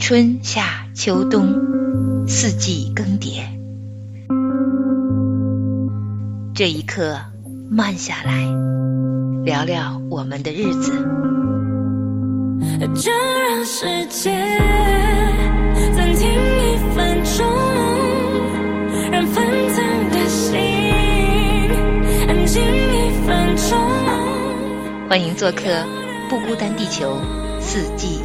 春夏秋冬，四季更迭。这一刻，慢下来，聊聊我们的日子。就让世界暂停一分钟，让纷腾的心安静一分钟。欢迎做客不孤单地球四季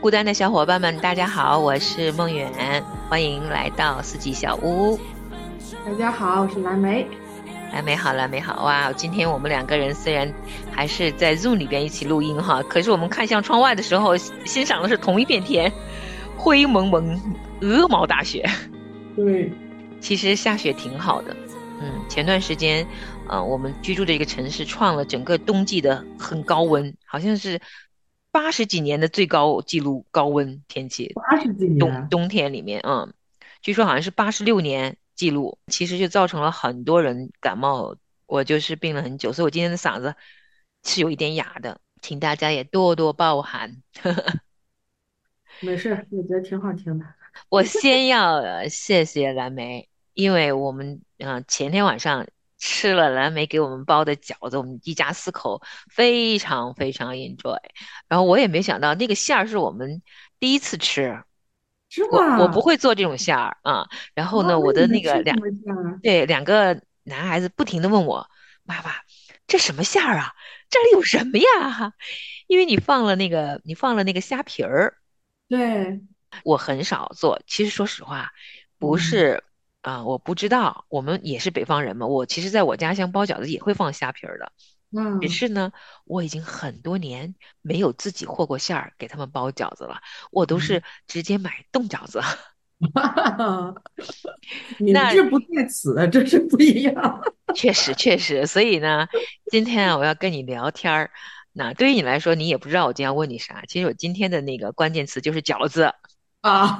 孤单的小伙伴们，大家好，我是梦远，欢迎来到四季小屋。大家好，我是蓝莓。蓝莓好，蓝莓好哇！今天我们两个人虽然还是在 Zoom 里边一起录音哈，可是我们看向窗外的时候，欣赏的是同一片天，灰蒙蒙，鹅毛大雪。对，其实下雪挺好的，嗯，前段时间，呃，我们居住的一个城市创了整个冬季的很高温，好像是八十几年的最高记录高温天气，八十几年冬，冬天里面，嗯，据说好像是八十六年记录，其实就造成了很多人感冒，我就是病了很久，所以我今天的嗓子是有一点哑的，请大家也多多包涵。没事，我觉得挺好听的。我先要呃谢谢蓝莓，因为我们嗯、呃前天晚上吃了蓝莓给我们包的饺子，我们一家四口非常非常 enjoy。然后我也没想到那个馅儿是我们第一次吃，我是吗？我不会做这种馅儿啊。然后呢，哦我的那个两对两个男孩子不停的问我妈妈，这什么馅儿啊？这里有什么呀？因为你放了那个你放了那个虾皮儿。对，我很少做。其实说实话，不嗯是啊、我不知道。我们也是北方人嘛，我其实在我家乡包饺子也会放虾皮儿的，嗯只，是呢，我已经很多年没有自己和过馅儿给他们包饺子了，我都是直接买冻饺子。明那这不在此，这是不一样。确实，确实，所以呢，今天啊，我要跟你聊天儿。那对于你来说，你也不知道我今天要问你啥。其实我今天的那个关键词就是饺子。啊，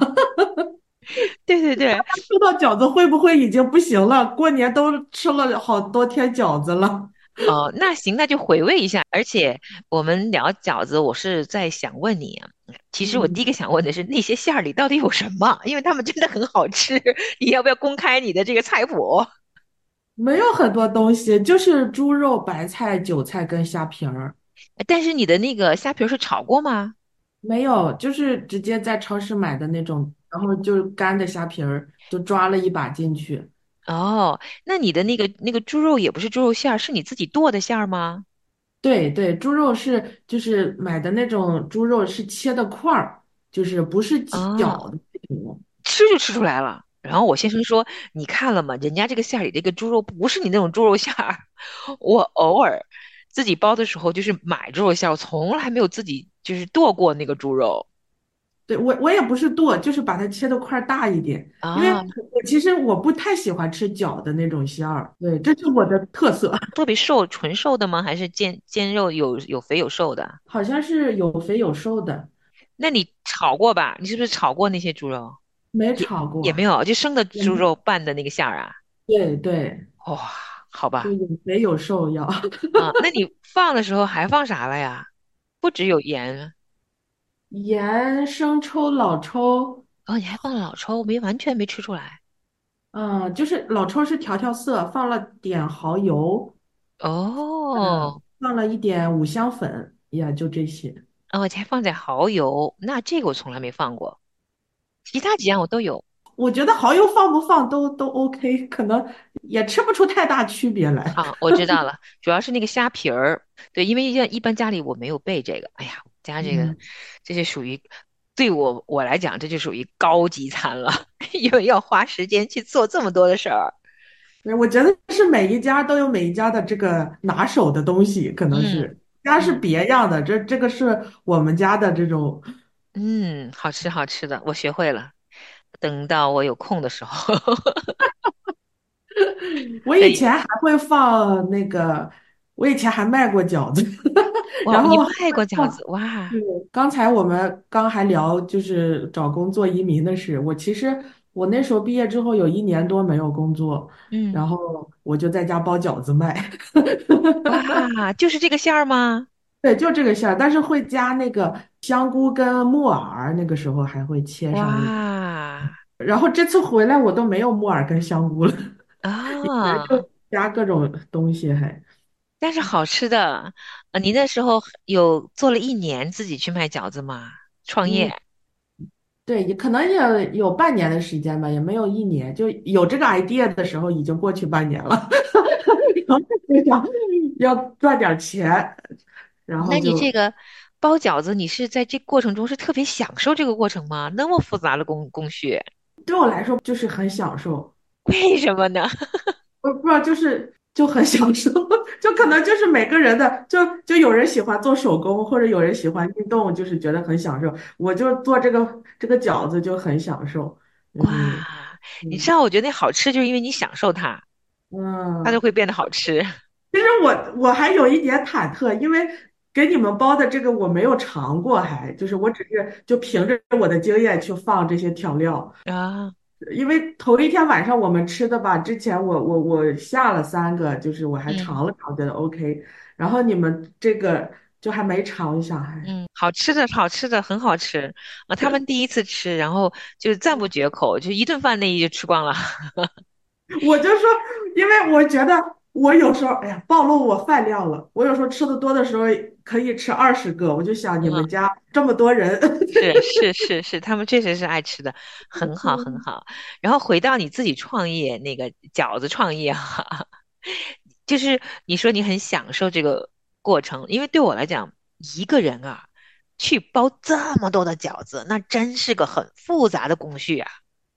对对对，说到饺子，会不会已经不行了？过年都吃了好多天饺子了。哦，那行，那就回味一下。而且我们聊饺子，我是在想问你啊，其实我嗯第一个想问的是那些馅儿里到底有什么？因为他们真的很好吃，你要不要公开你的这个菜谱？没有很多东西，就是猪肉、白菜、韭菜跟虾皮儿。但是你的那个虾皮儿是炒过吗？没有，就是直接在超市买的那种，然后就是干的虾皮儿，就抓了一把进去。哦，那你的那个那个猪肉也不是猪肉馅儿，是你自己剁的馅儿吗？对对，猪肉是就是买的那种猪肉是切的块儿，就是不是哦绞的那种。吃就吃出来了。然后我先生说：“你看了吗？人家这个馅儿里这个猪肉不是你那种猪肉馅儿。我偶尔自己包的时候就是买猪肉馅儿，我从来没有自己就是剁过那个猪肉对，我我也不是剁，就是把它切的块儿大一点，因为啊，我其实我不太喜欢吃绞的那种馅儿，对，这是我的特色，特别瘦，纯瘦的吗？还是煎煎肉有有肥有瘦的？好像是有肥有瘦的，那你炒过吧？你是不是炒过那些猪肉？没炒过，也没有，就生的猪肉拌的那个馅儿啊？对对，哇、好吧就，有肥有瘦要。啊，那你放的时候还放啥了呀？不只有盐盐、生抽、老抽，哦，你还放了老抽，没完全没吃出来嗯，就是老抽是调调色，放了点蚝油，哦。放了一点五香粉，呀，就这些。哦，还放点蚝油，那这个我从来没放过，其他几样我都有。我觉得蚝油放不放都都 OK，可能也吃不出太大区别来。啊，我知道 了，主要是那个虾皮儿，对，因为一一般家里我没有备这个，哎呀，我家这个嗯这是属于对我我来讲，这就属于高级餐了，因为要花时间去做这么多的事儿。对，我觉得是每一家都有每一家的这个拿手的东西，可能是家是嗯别样的，这这个是我们家的这种。嗯，好吃好吃的，我学会了。等到我有空的时候，我 以前还会放那个，我以前还卖过饺子，然后还卖过饺子哇？对，刚才我们刚还聊就是找工作移民的事，我其实我那时候毕业之后有一年多没有工作，嗯，然后我就在家包饺子卖。哇，就是这个馅儿吗？对，就这个馅儿，但是会加那个香菇跟木耳，那个时候还会切上一。哇然后这次回来我都没有木耳跟香菇了，啊，就加各种东西还。但是好吃的。呃，你那时候有做了一年自己去卖饺子吗？创嗯，业对，也可能也有半年的时间吧，也没有一年，就有这个 idea 的时候已经过去半年了，然后就想要赚点钱，然后那你这个包饺子，你是在这过程中是特别享受这个过程吗？那么复杂的工工序，对我来说就是很享受。为什么呢？我不知道，就是就很享受，就可能就是每个人的，就就有人喜欢做手工，或者有人喜欢运动，就是觉得很享受。我就做这个这个饺子就很享受，就哇，嗯你知道，我觉得那好吃，就是因为你享受它，嗯它就嗯，会变得好吃其实我我还有一点忐忑，因为给你们包的这个我没有尝过还，就是我只是就凭着我的经验去放这些调料。啊。因为头一天晚上我们吃的吧，之前我我我下了三个，就是我还嗯尝了尝，觉得 OK，然后你们这个就还没尝一下，还嗯，好吃的，好吃的，很好吃啊！他们第一次吃，然后就赞不绝口，就一顿饭内就吃光了。我就说，因为我觉得我有时候，哎呀，暴露我饭量了，我有时候吃的多的时候可以吃二十个，我就想你们嗯，家这么多人，是是是是，他们确实是爱吃的，很好很嗯。好。然后回到你自己创业那个饺子创业哈，就是你说你很享受这个过程，因为对我来讲，一个人啊去包这么多的饺子，那真是个很复杂的工序啊，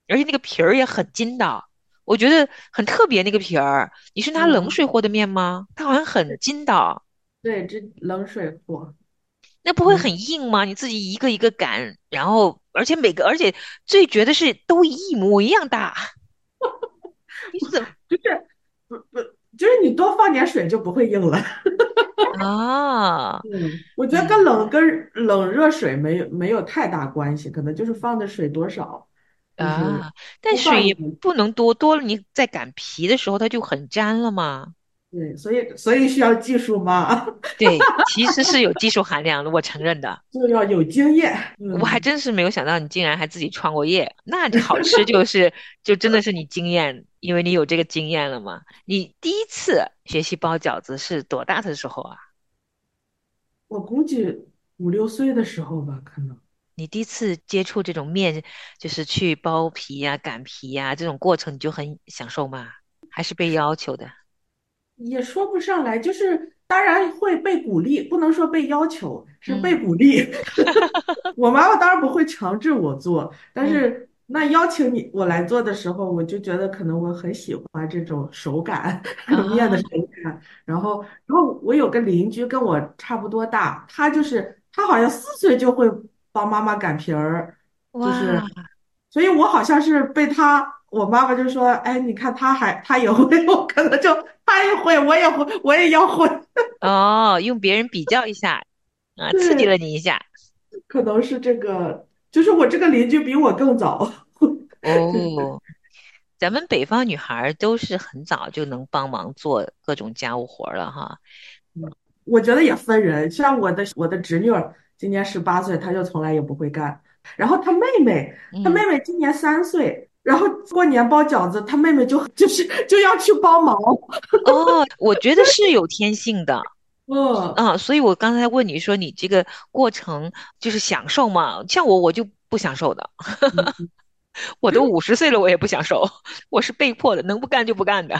而且那个皮儿也很筋道，我觉得很特别。那个皮儿，你是拿冷嗯，水和的面吗？它好像很筋道，对，这冷水和，那不会嗯，很硬吗？你自己一个一个擀，然后而且每个，而且最绝的是都一模一样大，你怎么就是不不，就是你多放点水就不会硬了。啊？嗯，我觉得跟嗯冷跟冷热水没有没有太大关系，可能就是放的水多少，就是啊，但多水。不能多，多了你在擀皮的时候它就很粘了嘛。对，所以所以需要技术嘛，对，其实是有技术含量的，我承认的。就要有经验。我还嗯，真是没有想到你竟然还自己创过业，那这好吃就是就真的是你经验，因为你有这个经验了嘛。你第一次学习包饺子是多大的时候啊？我估计五六岁的时候吧，可能你第一次接触这种面，就是去剥皮呀、擀皮呀这种过程，你就很享受吗？还是被要求的？也说不上来，就是当然会被鼓励，不能说被要求，是被嗯鼓励。我妈妈当然不会强制我做，但嗯是那邀请你我来做的时候，我就觉得可能我很喜欢这种手感，这种面的啊手感。然后，然后我有个邻居跟我差不多大，他就是他好像四岁就会帮妈妈擀皮儿，就是，所以我好像是被他。我妈妈就说：“哎，你看他还他也会，我可能就他也会，我也会，我也要会。”哦，用别人比较一下啊，刺激了，你一下 可能是这个，就是我这个邻居比我更早，就是哦。咱们北方女孩儿都是很早就能帮忙做各种家务活儿了哈。我觉得也分人。像我的我的侄女儿今年十八岁，他就从来也不会干。然后他妹妹，他妹嗯，妹今年三岁，然后过年包饺子，他妹妹就 就是就要去帮忙。哦，我觉得是有天性的。嗯嗯，所以我刚才问你说你这个过程就是享受吗？像我，我就不享受的。嗯，我都五十岁了，我也不享受，我是被迫的，能不干就不干的。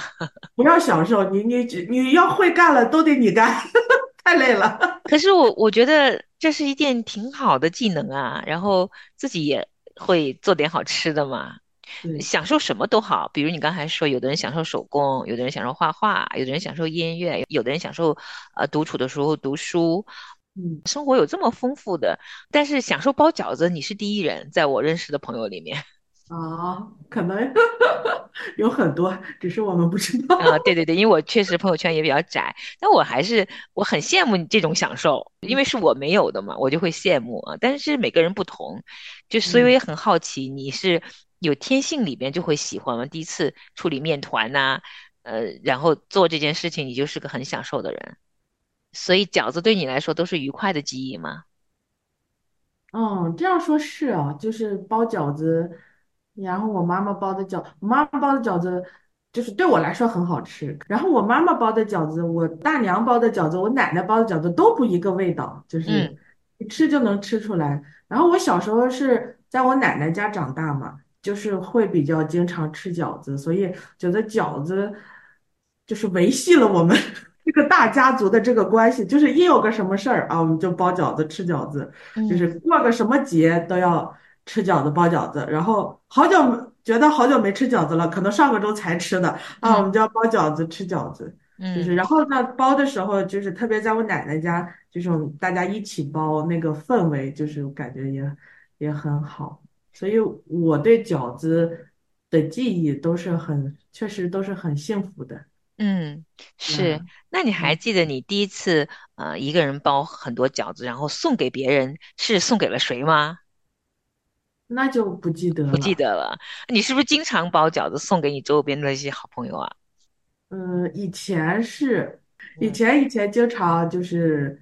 不要享受，你你你要会干了，都得你干，太累了。可是我我觉得这是一件挺好的技能啊，然后自己也会做点好吃的嘛，对，享受什么都好。比如你刚才说，有的人享受手工，有的人享受画画，有的人享受音乐，有的人享受呃独处的时候读书。嗯生活有这么丰富的，但是享受包饺子，你是第一人，在我认识的朋友里面。啊，可能有很多，只是我们不知道啊，道。对对对，因为我确实朋友圈也比较窄，但我还是我很羡慕你这种享受，因为是我没有的嘛，我就会羡慕啊。但是每个人不同，就所以我嗯也很好奇，你是有天性里边就会喜欢吗。第一次处理面团呐、呃，然后做这件事情，你就是个很享受的人，所以饺子对你来说都是愉快的记忆吗？嗯，这样说是啊，就是包饺子，然后我妈妈包的饺，我妈妈包的饺子就是对我来说很好吃，然后我妈妈包的饺子，我大娘包的饺子，我奶奶包的饺子都不一个味道，就是嗯一吃就能吃出来。然后我小时候是在我奶奶家长大嘛，就是会比较经常吃饺子，所以觉得饺子就是维系了我们这个大家族的这个关系，就是一有个什么事儿啊，我们就包饺子吃饺子。就是嗯过个什么节都要吃饺子包饺子，然后好久没觉得好久没吃饺子了，可能上个周才吃的。啊，我嗯们就要包饺子吃饺子，就是嗯然后呢包的时候就是特别在我奶奶家就是大家一起包那个氛围，就是感觉也也很好，所以我对饺子的记忆都是很确实都是很幸福的，嗯，是。嗯。那你还嗯，记得你第一次呃一个人包很多饺子，然后送给别人，是送给了谁吗？那就不记得不记了。得了。你是不是经常包饺子送给你周边的一些好朋友啊？嗯，以前是，以嗯前以前经常就是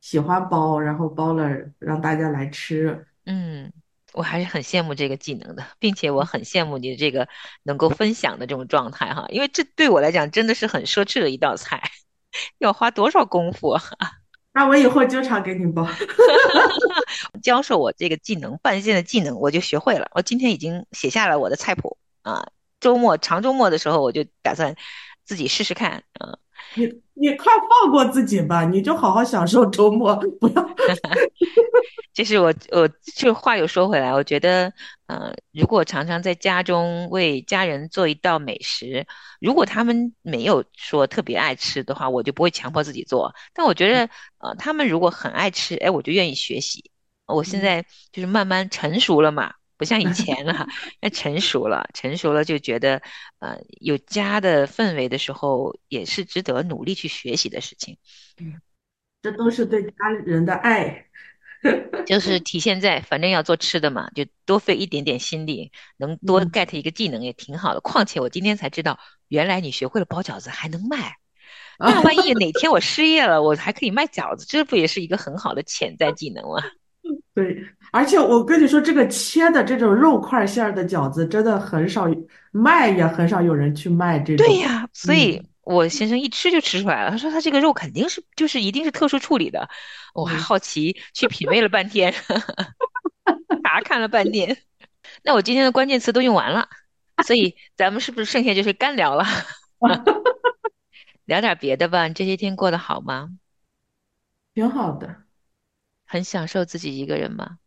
喜欢包，然后包了让大家来吃。嗯，我还是很羡慕这个技能的，并且我很羡慕你的这个能够分享的这种状态哈，因为这对我来讲真的是很奢侈的一道菜，要花多少功夫啊那我以后经常给你包。教授我这个技能，半线的技能，我就学会了。我今天已经写下了我的菜谱啊，周末长周末的时候我就打算自己试试看啊。你你快放过自己吧，你就好好享受周末，不要。就是我我就话又说回来，我觉得，呃，如果常常在家中为家人做一道美食，如果他们没有说特别爱吃的话，我就不会强迫自己做。但我觉得，呃，他们如果很爱吃，哎，我就愿意学习。我现嗯，在就是慢慢成熟了嘛，不像以前了，那成熟了，成熟了就觉得，呃，有家的氛围的时候，也是值得努力去学习的事情。嗯这都是对家人的爱。就是体现在反正要做吃的嘛，就多费一点点心力，能多嗯 get 一个技能也挺好的。况且我今天才知道，原来你学会了包饺子还能卖。啊，那万一哪天我失业了，我还可以卖饺子，这不也是一个很好的潜在技能吗？对，而且我跟你说，这个切的这种肉块馅儿的饺子，真的很少卖，也很少有人去卖这种。对呀，所以嗯我先生一吃就吃出来了。他说他这个肉肯定是就是一定是特殊处理的。我还嗯。好奇去品味了半天，查看了半天。那我今天的关键词都用完了，所以咱们是不是剩下就是干聊了？聊点别的吧。你这些天过得好吗？挺好的。很享受自己一个人吗？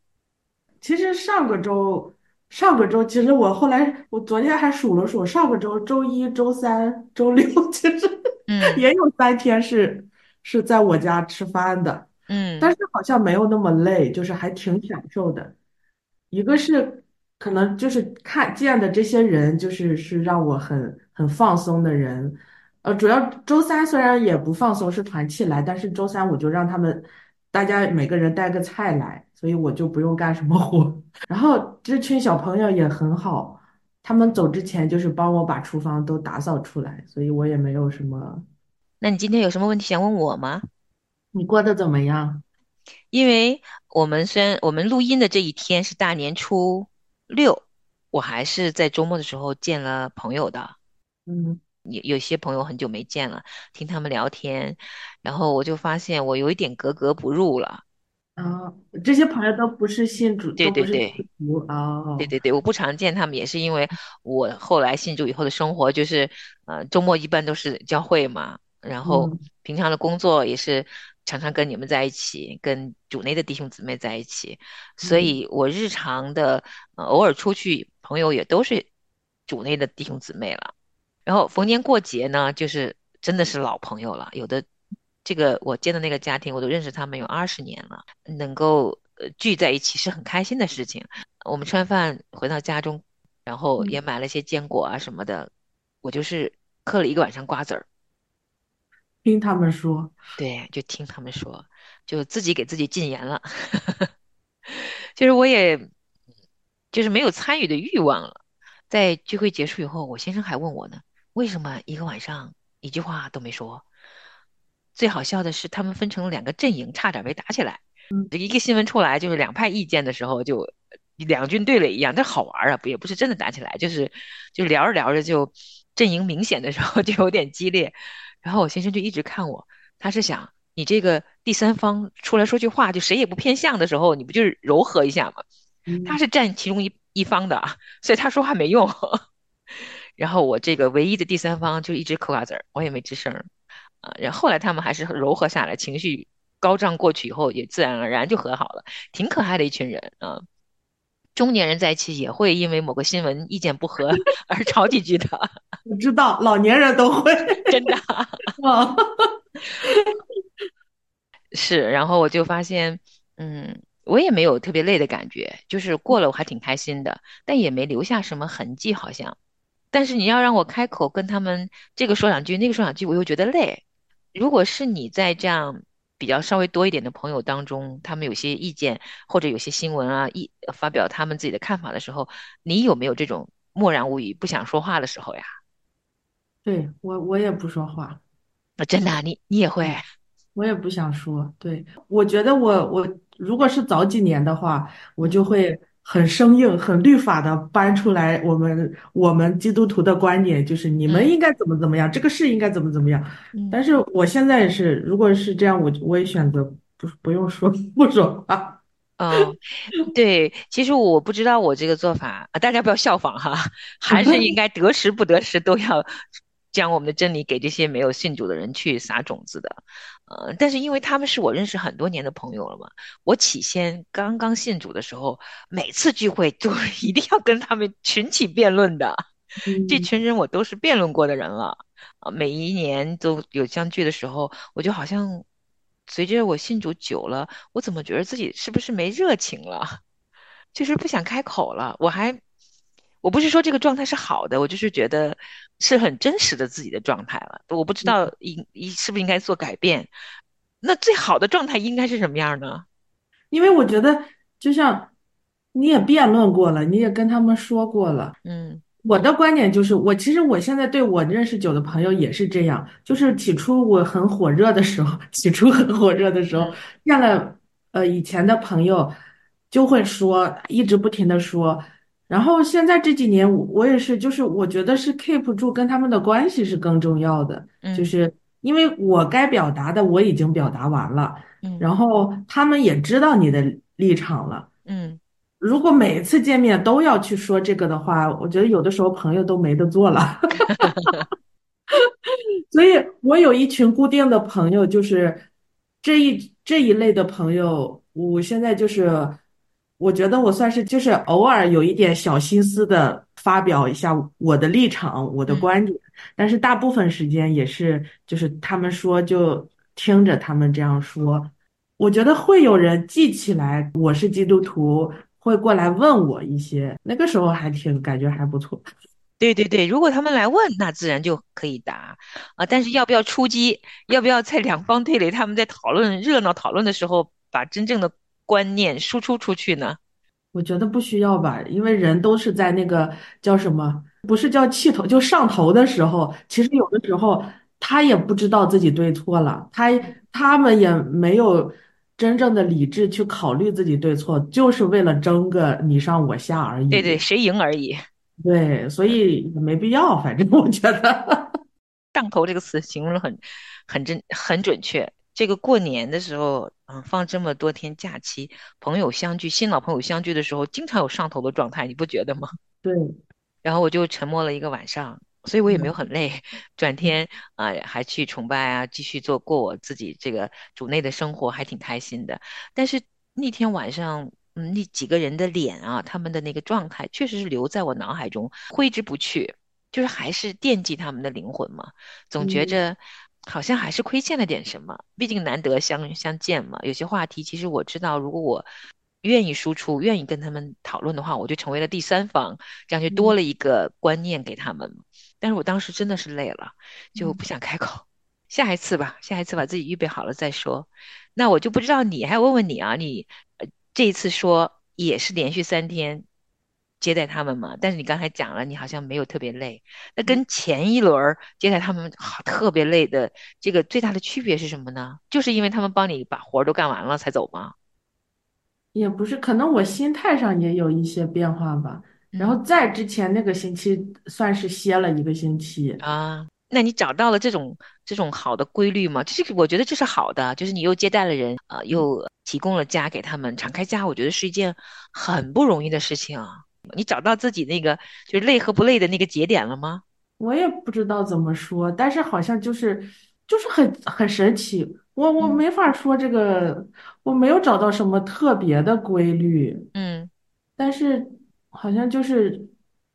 其实上个周，上个周，其实我后来，我昨天还数了数，上个周周一、周三、周六，其实嗯也有三天是是在我家吃饭的，嗯但嗯是好像没有那么累，就是还挺享受的。一个是可能就是看见的这些人，就是是让我很很放松的人。呃，主要周三虽然也不放松，是团契来，但是周三我就让他们大家每个人带个菜来，所以我就不用干什么活。然后这群小朋友也很好，他们走之前就是帮我把厨房都打扫出来，所以我也没有什么。那你今天有什么问题想问我吗？你过得怎么样？因为我们虽然我们录音的这一天是大年初六，我还是在周末的时候见了朋友的。嗯有有些朋友很久没见了，听他们聊天，然后我就发现我有一点格格不入了。啊，这些朋友都不是信主，对对对，徒哦。对对对，我不常见他们，也是因为我后来信主以后的生活就是，呃，周末一般都是教会嘛，然后嗯平常的工作也是常常跟你们在一起，跟主内的弟兄姊妹在一起，所嗯以我日常的，呃，偶尔出去，朋友也都是主内的弟兄姊妹了。然后逢年过节呢，就是真的是老朋友了，有的这个我见的那个家庭，我都认识他们有二十年了，能够呃聚在一起是很开心的事情。我们吃完饭回到家中，然后嗯，也买了些坚果啊什么的，我就是嗑了一个晚上瓜子儿，听他们说，对，就听他们说，就自己给自己禁言了，就是我也就是没有参与的欲望了。在聚会结束以后，我先生还问我呢，为什么一个晚上一句话都没说？最好笑的是，他们分成了两个阵营，差点没打起来。这一个新闻出来，就是两派意见的时候，就两军对垒一样，但好玩啊，不也不是真的打起来，就是就聊着聊着就阵营明显的时候 就有点激烈。然后我先生就一直看我，他是想你这个第三方出来说句话，就谁也不偏向的时候，你不就是柔和一下吗？他嗯是占其中一一方的啊，所以他说话没用。然后我这个唯一的第三方就一直嗑瓜子儿，我也没吱声儿啊。然后后来他们还是柔和下来，情绪高涨过去以后，也自然而然就和好了，挺可爱的一群人啊。中年人在一起也会因为某个新闻意见不合 而吵几句的，我知道，老年人都会。真的啊，是。然后我就发现，嗯，我也没有特别累的感觉，就是过了我还挺开心的，但也没留下什么痕迹，好像。但是你要让我开口跟他们这个说两句，那个说两句，我又觉得累。如果是你在这样比较稍微多一点的朋友当中，他们有些意见或者有些新闻啊，一发表他们自己的看法的时候，你有没有这种默然无语、不想说话的时候呀？对，我我也不说话，啊，真的啊你你也会？嗯，我也不想说。对，我觉得我我如果是早几年的话，我就嗯会很生硬、很律法的搬出来我们我们基督徒的观点，就是你们嗯应该怎么怎么样，这个事应该怎么怎么样。嗯。但是我现在是，如果是这样，我我也选择不不用说 不说话。哦，对，其实我不知道我这个做法啊，大家不要效仿哈，还是应该得时不得时都要将我们的真理给这些没有信主的人去撒种子的。呃，但是因为他们是我认识很多年的朋友了嘛，我起先刚刚信主的时候，每次聚会都一定要跟他们群起辩论的，这嗯，群人我都是辩论过的人了。啊，每一年都有相聚的时候，我就好像随着我信主久了。我怎么觉得自己是不是没热情了？就是不想开口了。我还，我不是说这个状态是好的，我就是觉得是很真实的自己的状态了。我不知道应应是不是应该做改变。那最好的状态应该是什么样呢？因为我觉得，就像你也辩论过了，你也跟他们说过了。嗯我的观点就是，我其实我现在对我认识久的朋友也是这样，就是起初我很火热的时候，起初很火热的时候，嗯见了呃以前的朋友就会说，一直不停的说，然后现在这几年我我也是，就是我觉得是 keep 住跟他们的关系是更重要的，就嗯是因为我该表达的我已经表达完了，嗯然后他们也知道你的立场了。嗯，如果每次见面都要去说这个的话，我觉得有的时候朋友都没得做了。所以我有一群固定的朋友，就是这一这一类的朋友，我现在就是我觉得我算是就是偶尔有一点小心思的发表一下我的立场、我的嗯观点，但是大部分时间也是就是他们说就听着他们这样说。我觉得会有人记起来我是基督徒，会过来问我一些，那个时候还挺感觉还不错。对对对，如果他们来问，那自然就可以答啊。但是要不要出击？要不要在两方 对垒，他们在讨论热闹讨论的时候，把真正的观念输出出去呢？我觉得不需要吧，因为人都是在那个叫什么，不是叫气头，就上头的时候，其实有的时候他也不知道自己对错了，他他们也没有真正的理智去考虑自己对错，就是为了争个你上我下而已对对，谁赢而已。对，所以没必要，反正我觉得，上头这个词形容的很很真很准确。这个过年的时候，嗯，放这么多天假期，朋友相聚，新老朋友相聚的时候，经常有上头的状态，你不觉得吗？对，然后我就沉默了一个晚上，所以我也没有嗯很累。转天啊、还去崇拜啊，继续做过我自己这个主内的生活，还挺开心的。但是那天晚上，嗯，那几个人的脸啊，他们的那个状态，确实是留在我脑海中，挥之不去。就是还是惦记他们的灵魂嘛，总觉嗯着好像还是亏欠了点什么。毕竟难得相相见嘛，有些话题其实我知道，如果我愿意输出，愿意跟他们讨论的话，我就成为了第三方。这样就多嗯了一个观念给他们。但是我当时真的是累了，就嗯。不想开口。下一次吧，下一次把自己预备好了再说。那我就不知道你，还问问你啊，你呃这一次说也是连续三天接待他们嘛，但是你刚才讲了，你好像没有特别累。那嗯跟前一轮接待他们好特别累的这个最大的区别是什么呢？就是因为他们帮你把活儿都干完了才走吗？也不是，可能我心态上也有一些变化吧。然后嗯在之前那个星期算是歇了一个星期，啊，那你找到了这种这种好的规律吗？这是我觉得这是好的，就是你又接待了人，啊，又提供了家给他们，敞开家，我觉得是一件很不容易的事情啊。你找到自己那个就是累和不累的那个节点了吗？我也不知道怎么说，但是好像就是就是很很神奇，我我嗯。没法说这个，我没有找到什么特别的规律，嗯。但是好像就是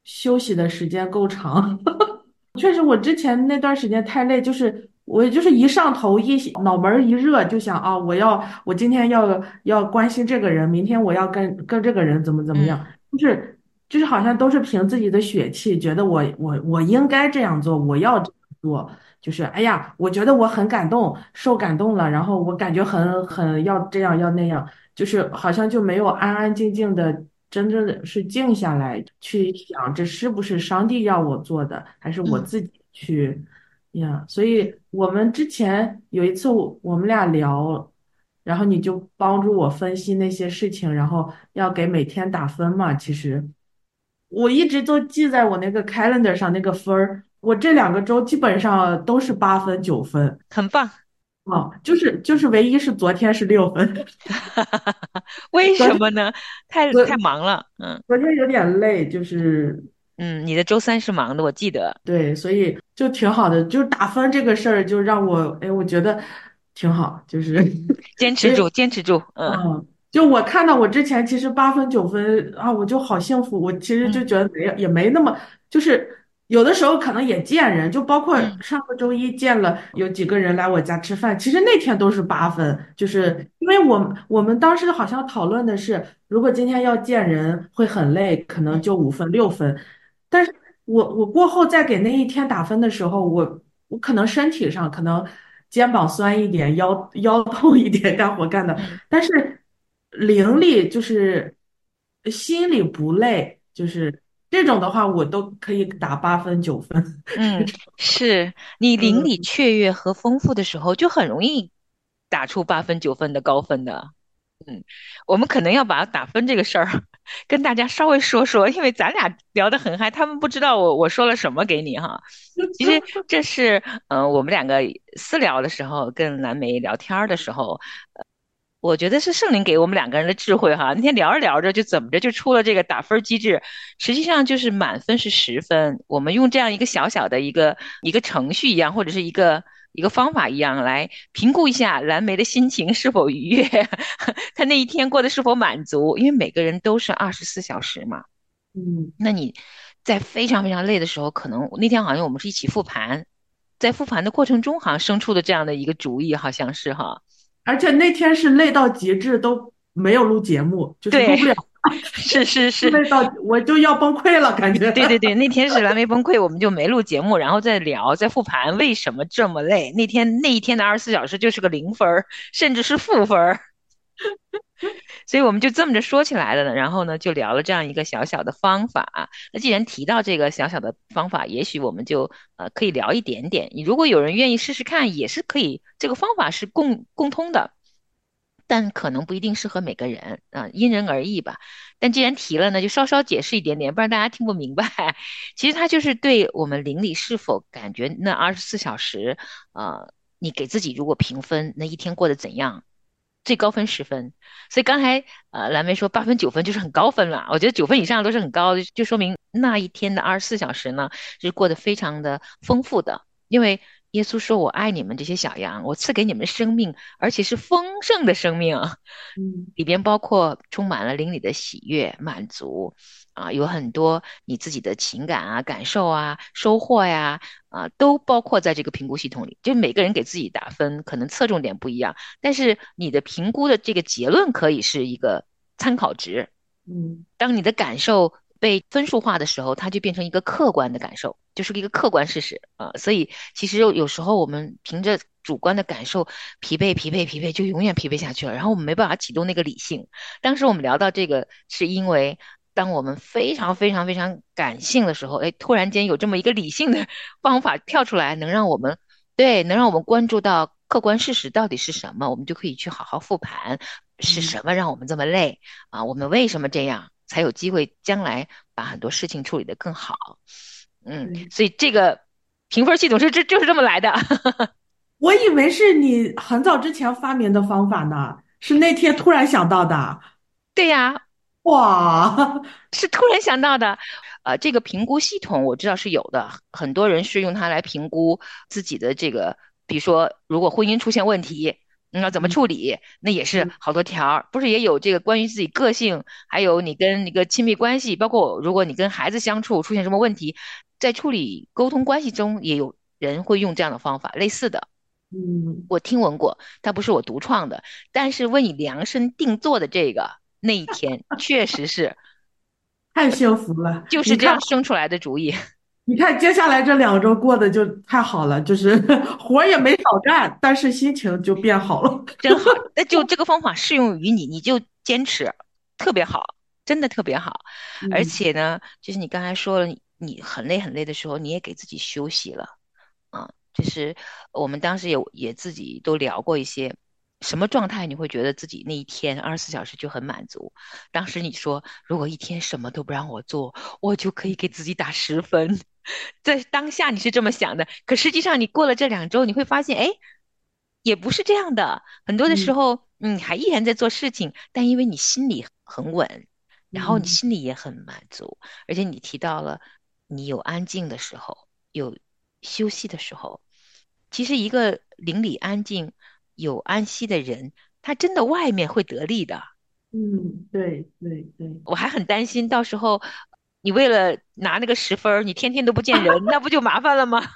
休息的时间够长。确实，我之前那段时间太累，就是我就是一上头一脑门儿一热就想啊，我要我今天要要关心这个人，明天我要跟跟这个人怎么怎么样，嗯就是就是好像都是凭自己的血气，觉得我我我应该这样做，我要这样做，就是哎呀，我觉得我很感动，受感动了，然后我感觉很很要这样要那样，就是好像就没有安安静静的。真正的是静下来去想，这是不是上帝要我做的，还是我嗯自己去呀？所以我们之前有一次我我们俩聊，然后你就帮助我分析那些事情，然后要给每天打分嘛。其实我一直都记在我那个 calendar 上那个分儿，我这两个周基本上都是八分九分很棒。哦，就是就是唯一是昨天是六分，为什么呢？太太忙了。嗯昨天有点累，就是嗯，你的周三是忙的，我记得。对，所以就挺好的，就是打分这个事儿，就让我，哎，我觉得挺好，就是，坚持 住，坚持住。嗯嗯，就我看到我之前其实八分九分啊，我就好幸福，我其实就嗯。觉得没也没那么，就是有的时候可能也见人，就包括嗯。上个周一见了有几个人来我家吃饭，其实那天都是八分，就是因为我们我们当时好像讨论的是，如果今天要见人会很累，可能嗯。就五分六分。但是我我过后再给那一天打分的时候，我我可能身体上可能肩膀酸一点，腰腰痛一点，干活干的，嗯。但是灵力就是心里不累，就是这种的话，我都可以打八分九分。嗯，是你灵里嗯雀跃和丰富的时候，就很容易打出八分九分的高分的。嗯，我们可能要把打分这个事儿跟大家稍微说说，因为咱俩聊得很嗨，他们不知道我我说了什么给你哈。其实这是呃我们两个私聊的时候，跟蓝莓聊天的时候，呃我觉得是圣灵给我们两个人的智慧哈。那天聊着聊着就怎么着就出了这个打分机制，实际上就是满分是十分，我们用这样一个小小的一个一个程序一样，或者是一个。一个方法一样来评估一下蓝莓的心情是否愉悦，他那一天过得是否满足，因为每个人都是二十四小时嘛。嗯，那你在非常非常累的时候，可能那天好像我们是一起复盘，在复盘的过程中，好像生出的这样的一个主意，好像是哈。而且那天是累到极致，都没有录节目，就是不了，是 是是，累到我就要崩溃了，感觉。对对对，那天是蓝莓崩溃，我们就没录节目，然后再聊，再复盘为什么这么累。那天那一天的二十四小时就是个零分，甚至是负分儿。所以我们就这么着说起来了呢，然后呢，就聊了这样一个小小的方法。那既然提到这个小小的方法，也许我们就呃可以聊一点点。你如果有人愿意试试看，也是可以。这个方法是共共通的，但可能不一定适合每个人啊，因人而异吧。但既然提了呢，就稍稍解释一点点，不然大家听不明白。其实它就是对我们邻里是否感觉那二十四小时，呃，你给自己如果评分，那一天过得怎样？最高分十分，所以刚才呃蓝莓说八分九分就是很高分了，我觉得九分以上都是很高的，就说明那一天的二十四小时呢是过得非常的丰富的，因为耶稣说我爱你们这些小羊，我赐给你们生命，而且是丰盛的生命，嗯。里边包括充满了灵里的喜悦、满足啊，有很多你自己的情感啊、感受啊、收获呀啊，都包括在这个评估系统里。就每个人给自己打分，可能侧重点不一样，但是你的评估的这个结论可以是一个参考值。嗯当你的感受被分数化的时候，它就变成一个客观的感受，就是一个客观事实啊、所以其实有有时候我们凭着主观的感受，疲惫、疲惫、疲惫，就永远疲惫下去了。然后我们没办法启动那个理性。当时我们聊到这个，是因为当我们非常非常非常感性的时候，哎，突然间有这么一个理性的 方法跳出来，能让我们对，能让我们关注到客观事实到底是什么，我们就可以去好好复盘，是嗯，什么让我们这么累啊？我们为什么这样？才有机会将来把很多事情处理得更好。嗯，对，所以这个评分系统是这就是这么来的。我以为是你很早之前发明的方法呢，是那天突然想到的。对呀，哇，是突然想到的。呃，这个评估系统我知道是有的，很多人是用它来评估自己的这个，比如说如果婚姻出现问题，嗯要怎么嗯处理，那也是嗯好多条儿，不是也有这个关于自己个性，还有你跟一个亲密关系，包括如果你跟孩子相处出现什么问题，在处理沟通关系中，也有人会用这样的方法，类似的。嗯，我听闻过，它不是我独创的，但是为你量身定做的这个那一天，确实是 太幸福了！就是这，样生出来的主意，你看，接下来这两周过得就太好了，就是 活也没少干，但是心情就变好了。真好。那就这个方法适用于你，你就坚持，特别好，真的特别好。而嗯且呢，就是你刚才说了，你你很累很累的时候，你也给自己休息了。啊，就是我们当时也也自己都聊过一些，什么状态你会觉得自己那一天二十四小时就很满足？当时你说，如果一天什么都不让我做，我就可以给自己打十分。在当下你是这么想的，可实际上你过了这两周，你会发现，哎，也不是这样的。很多的时嗯候，嗯，还依然在做事情，但因为你心里很稳，然后你嗯心里也很满足，而且你提到了你有安静的时候，有休息的时候。其实一个邻里安静、有安息的人，他真的外面会得利的。嗯，对对对，我还很担心，到时候你为了拿那个十分，你天天都不见人，那不就麻烦了吗？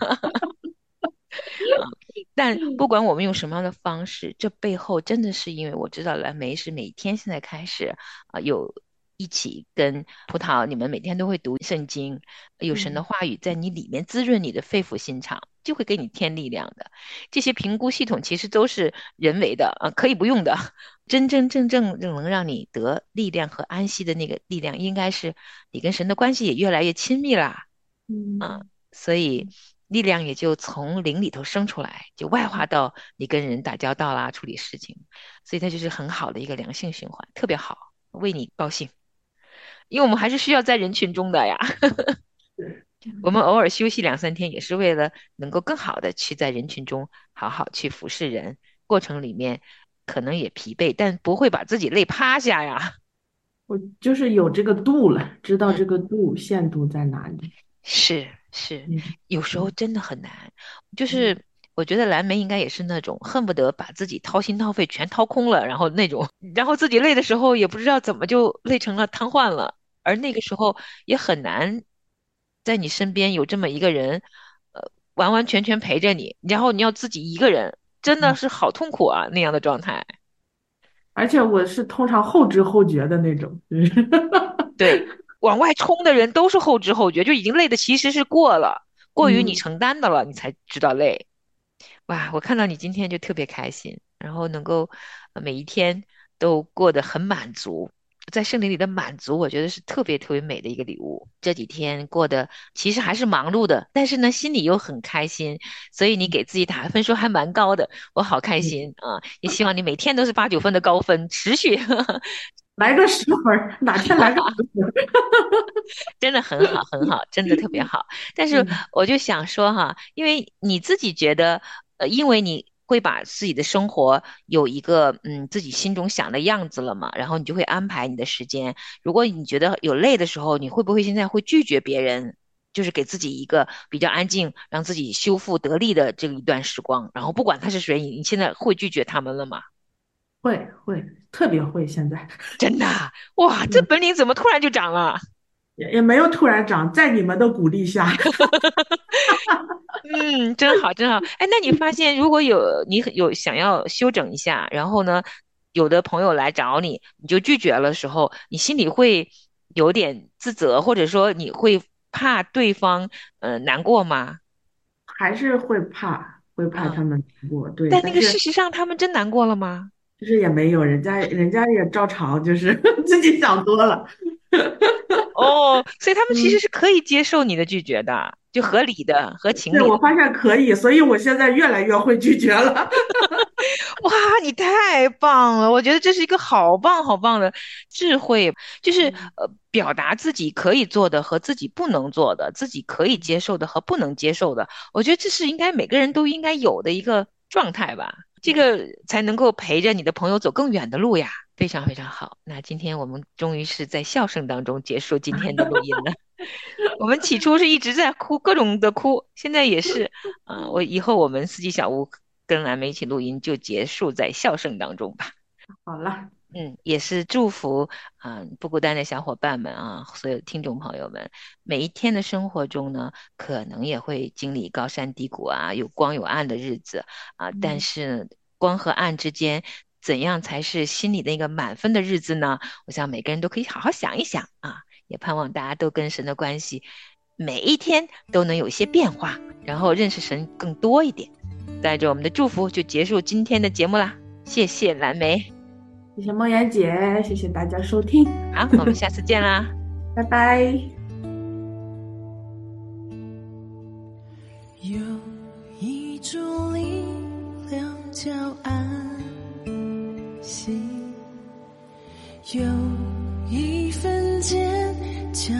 但不管我们用什么样的方式，这背后真的是因为我知道蓝莓是每天现在开始啊、有一起跟葡萄，你们每天都会读圣经，有神的嗯话语在你里面滋润你的肺腑心肠，就会给你添力量的。这些评估系统其实都是人为的啊，可以不用的。真真正正能让你得力量和安息的那个力量，应该是你跟神的关系也越来越亲密啦。啊，嗯所以力量也就从灵里头生出来，就外化到你跟人打交道啦、处理事情，所以它就是很好的一个良性循环，特别好，为你高兴，因为我们还是需要在人群中的呀。是，我们偶尔休息两三天，也是为了能够更好的去在人群中好好去服侍人，过程里面可能也疲惫，但不会把自己累趴下呀。我就是有这个度了，知道嗯。这个度限度在哪里。是是，嗯有时候嗯真的很难。就嗯是我觉得蓝莓应该也是那种恨不得把自己掏心掏肺全掏空了，然后那种，然后自己累的时候也不知道怎么就累成了瘫痪了。而那个时候也很难在你身边有这么一个人，呃，完完全全陪着你，然后你要自己一个人，真的嗯，是好痛苦啊，那样的状态。而且我是通常后知后觉的那种，对，往外冲的人都是后知后觉，就已经累的其实是过了，过于你嗯，承担的了，你才知道累。哇，我看到你今天就特别开心，然后能够呃每一天都过得很满足，在圣灵里的满足，我觉得是特别特别美的一个礼物。这几天过得其实还是忙碌的，但是呢，心里又很开心，所以你给自己打的分数还蛮高的，我好开嗯心啊！也希望你每天都是八九分的高分，持续。来个十分儿，哪天来个十分儿？真的很好，很好，真的特别好。但是嗯我就想说哈，因为你自己觉得，呃，因为你会把自己的生活有一个嗯自己心中想的样子了嘛，然后你就会安排你的时间。如果你觉得有累的时候，你会不会现在会拒绝别人？就是给自己一个比较安静，让自己修复得力的这一段时光，然后不管他是谁，你你现在会拒绝他们了吗？会会特别会，现在 真的啊哇，这嗯本领怎么突然就长了？也也没有突然长，在你们的鼓励下，嗯，真好，真好。哎，那你发现如果有你有想要休整一下，然后呢，有的朋友来找你，你就拒绝了时候，你心里会有点自责，或者说你会怕对方呃难过吗？还是会怕，会怕他啊，们难过，对，但那个事实上他们真难过了吗？就是也没有，人家人家也照常就是 自己想多了，哦，所以他们其嗯实是可以接受你的拒绝的，就合理的、合情对，理的。我发现可以，所以我现在越来越会拒绝了。哇，你太棒了！我觉得这是一个好棒好棒的智慧，就是嗯呃，表达自己可以做的和自己不能做的，自己可以接受的和不能接受的。我觉得这是应该每个人都应该有的一个状态吧，这个才能够陪着你的朋友走更远的路呀。非常非常好，那今天我们终于是在笑声当中结束今天的录音了。我们起初是一直在哭，各种的哭，现在也是，啊、我以后我们四季小屋跟蓝莓一起录音就结束在笑声当中吧。好了，嗯，也是祝福啊、不孤单的小伙伴们啊，所有听众朋友们，每一天的生活中呢，可能也会经历高山低谷啊，有光有暗的日子啊，但嗯。是光和暗之间，怎样才是心里的一个满分的日子呢？我想每个人都可以好好想一想啊，也盼望大家都跟神的关系每一天都能有一些变化，然后认识神更多一点。带着我们的祝福，就结束今天的节目啦。谢谢蓝莓，谢谢梦妍姐，谢谢大家收听，好，我们下次见啦。拜拜。有一份坚强